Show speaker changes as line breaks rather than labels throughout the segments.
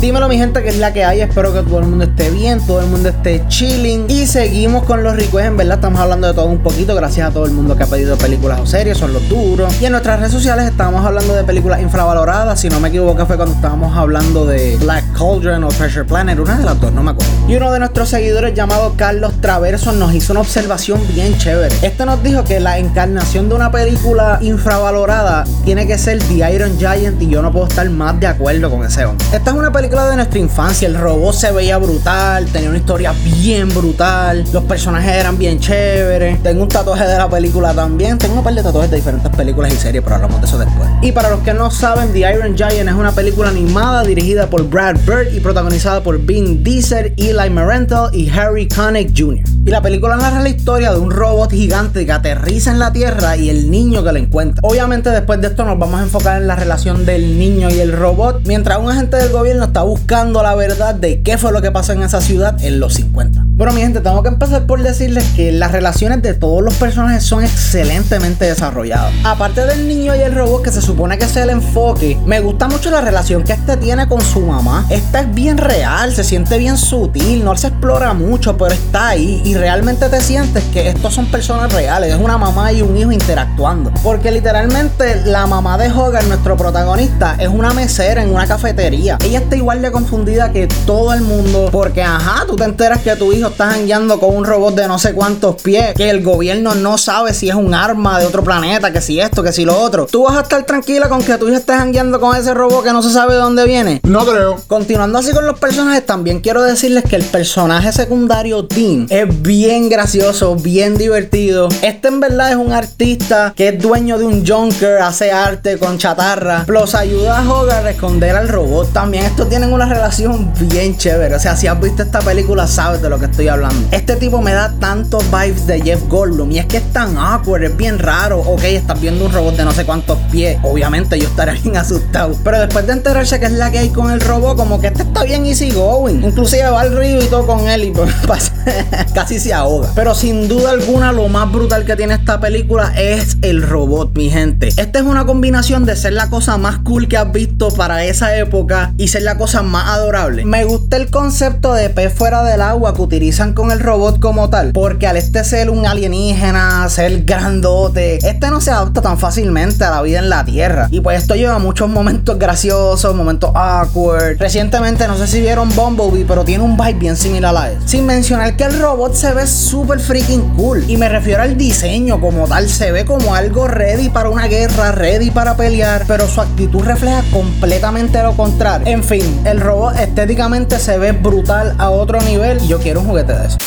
Dímelo mi gente que es la que hay, espero que todo el mundo esté bien, todo el mundo esté chilling y seguimos con los requests, en verdad estamos hablando de todo un poquito, gracias a todo el mundo que ha pedido películas o series, son los duros. Y en nuestras redes sociales estábamos hablando de películas infravaloradas, si no me equivoco fue cuando estábamos hablando de Black Cauldron o Treasure Planet, una de las dos, no me acuerdo. Y uno de nuestros seguidores llamado Carlos Traverso nos hizo una observación bien chévere. Este nos dijo que la encarnación de una película infravalorada tiene que ser The Iron Giant y yo no puedo estar más de acuerdo con ese hombre. Esta es una película de nuestra infancia. El robot se veía brutal, tenía una historia bien brutal, los personajes eran bien chéveres. Tengo un tatuaje de la película también. Tengo un par de tatuajes de diferentes películas y series, pero hablamos de eso después. Y para los que no saben, The Iron Giant es una película animada dirigida por Brad Bird y protagonizada por Vin Diesel, Eli Marental y Harry Connick Jr. Y la película narra la historia de un robot gigante que aterriza en la Tierra y el niño que lo encuentra. Obviamente después de esto nos vamos a enfocar en la relación del niño y el robot, mientras un agente del gobierno está buscando la verdad de qué fue lo que pasó en esa ciudad en los 50. Bueno, mi gente, tengo que empezar por decirles que las relaciones de todos los personajes son excelentemente desarrolladas. Aparte del niño y el robot, que se supone que es el enfoque, me gusta mucho la relación que este tiene con su mamá. Esta es bien real, se siente bien sutil, no se explora mucho, pero está ahí y realmente te sientes que estos son personas reales, es una mamá y un hijo interactuando. Porque literalmente la mamá de Hogan, nuestro protagonista, es una mesera en una cafetería. Ella está igual de confundida que todo el mundo, porque ajá, tú te enteras que tu hijo estás jangueando con un robot de no sé cuántos pies, que el gobierno no sabe si es un arma de otro planeta, que si esto, que si lo otro. ¿Tú vas a estar tranquila con que tu hijo esté jangueando con ese robot que no se sabe de dónde viene?
No creo.
Continuando así con los personajes, también quiero decirles que el personaje secundario Dean es bien gracioso, bien divertido. Este en verdad es un artista que es dueño de un junker, hace arte con chatarra, plus ayuda a Hogar a esconder al robot. También estos tienen una relación bien chévere. O sea, si has visto esta película, sabes de lo que estoy hablando. Este tipo me da tantos vibes de Jeff Goldblum y es que es tan awkward, es bien raro. Ok, estás viendo un robot de no sé cuántos pies. Obviamente yo estaré bien asustado. Pero después de enterarse que es la que hay con el robot, como que este está bien easy going. Inclusive va al río y todo con él y pues, casi se ahoga. Pero sin duda alguna, lo más brutal que tiene esta película es el robot, mi gente. Esta es una combinación de ser la cosa más cool que has visto para esa época y ser la cosa más adorable. Me gusta el concepto de pez fuera del agua que utilizan con el robot como tal. Porque al este ser un alienígena, ser grandote, este no se adapta tan fácilmente a la vida en la Tierra. Y pues esto lleva muchos momentos graciosos, momentos awkward. Recientemente, no sé si vieron Bumblebee, pero tiene un vibe bien similar a él. Sin mencionar que el robot se ve súper freaking cool. Y me refiero al diseño como tal. Se ve como algo ready para una guerra, ready para pelear. Pero su actitud refleja completamente lo contrario. En fin, el robot estéticamente se ve brutal a otro nivel. Y yo quiero un juguete de eso.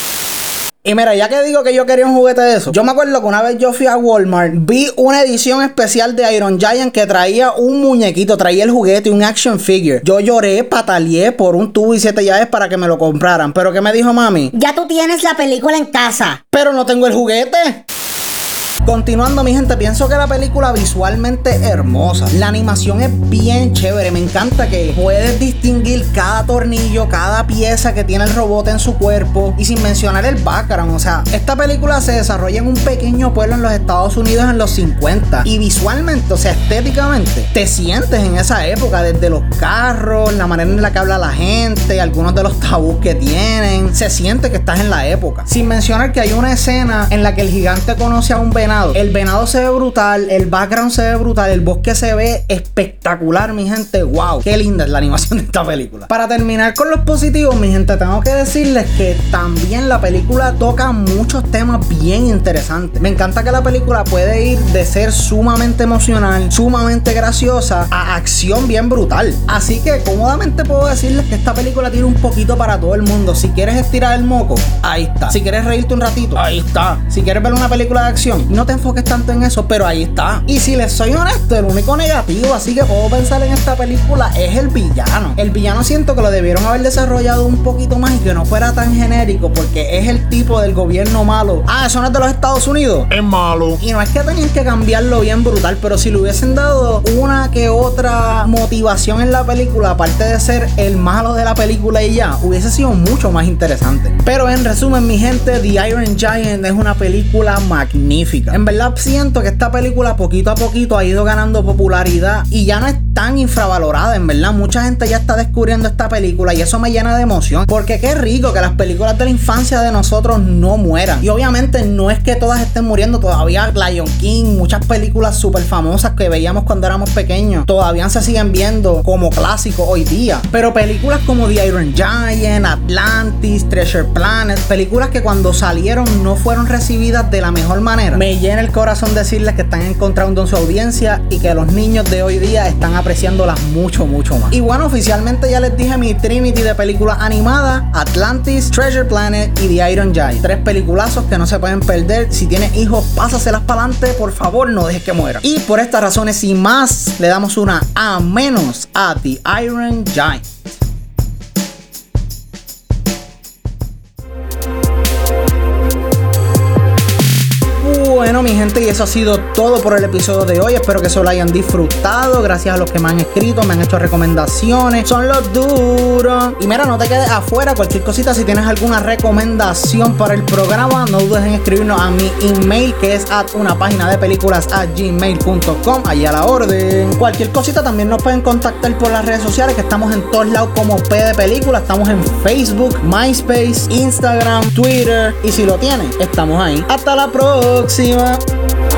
Y mira, ya que digo que yo quería un juguete de eso, yo me acuerdo que una vez yo fui a Walmart, vi una edición especial de Iron Giant que traía un muñequito, traía el juguete, un action figure. Yo lloré, pataleé por un tubo y siete llaves para que me lo compraran. Pero ¿qué me dijo mami?
Ya tú tienes la película en casa.
Pero no tengo el juguete. Continuando, mi gente, pienso que la película visualmente hermosa. La animación es bien chévere. Me encanta que puedes distinguir cada tornillo, cada pieza que tiene el robot en su cuerpo. Y sin mencionar el background. O sea, esta película se desarrolla en un pequeño pueblo en los Estados Unidos en los 50. Y visualmente, o sea, estéticamente, te sientes en esa época. Desde los carros, la manera en la que habla la gente, algunos de los tabús que tienen. Se siente que estás en la época. Sin mencionar que hay una escena en la que el gigante conoce a un venado el venado se ve brutal, el background se ve brutal, el bosque se ve espectacular, mi gente. Wow, qué linda es la animación de esta película. Para terminar con los positivos, mi gente, tengo que decirles que también la película toca muchos temas bien interesantes. Me encanta que la película puede ir de ser sumamente emocional, sumamente graciosa, a acción bien brutal. Así que cómodamente puedo decirles que esta película tiene un poquito para todo el mundo. Si quieres estirar el moco, ahí está. Si quieres reírte un ratito, ahí está. Si quieres ver una película de acción, no te enfoques tanto en eso, pero ahí está. Y si les soy honesto, el único negativo, así que puedo pensar en esta película, es el villano. El villano siento que lo debieron haber desarrollado un poquito más y que no fuera tan genérico, porque es el tipo del gobierno malo. Ah, eso no es de los Estados Unidos.
Es malo.
Y no es que tenían que cambiarlo bien brutal, pero si le hubiesen dado una que otra motivación en la película, aparte de ser el malo de la película y ya, hubiese sido mucho más interesante. Pero en resumen, mi gente, The Iron Giant es una película magnífica. En verdad siento que esta película poquito a poquito ha ido ganando popularidad y ya no es tan infravalorada, en verdad. Mucha gente ya está descubriendo esta película y eso me llena de emoción. Porque qué rico que las películas de la infancia de nosotros no mueran. Y obviamente no es que todas estén muriendo. Todavía Lion King, muchas películas súper famosas que veíamos cuando éramos pequeños, todavía se siguen viendo como clásicos hoy día. Pero películas como The Iron Giant, Atlantis, Treasure Planet, películas que cuando salieron no fueron recibidas de la mejor manera. Me llena el corazón decirles que están encontrando en su audiencia y que los niños de hoy día están apreciándolas mucho, mucho más. Y bueno, oficialmente ya les dije mi Trinity de películas animadas, Atlantis, Treasure Planet y The Iron Giant. Tres peliculazos que no se pueden perder. Si tienes hijos, pásaselas para adelante, por favor, no dejes que muera. Y por estas razones y más, le damos una A menos a The Iron Giant. Gente, y eso ha sido todo por el episodio de hoy. Espero que se lo hayan disfrutado. Gracias a los que me han escrito, me han hecho recomendaciones. Son los duros. Y mira, no te quedes afuera. Cualquier cosita, si tienes alguna recomendación para el programa, no dudes en escribirnos a mi email, que es at una página de películas a gmail.com. Allí a la orden. Cualquier cosita también nos pueden contactar por las redes sociales, que estamos en todos lados como P de Película. Estamos en Facebook, MySpace, Instagram, Twitter. Y si lo tienes, estamos ahí. Hasta la próxima. Thank you.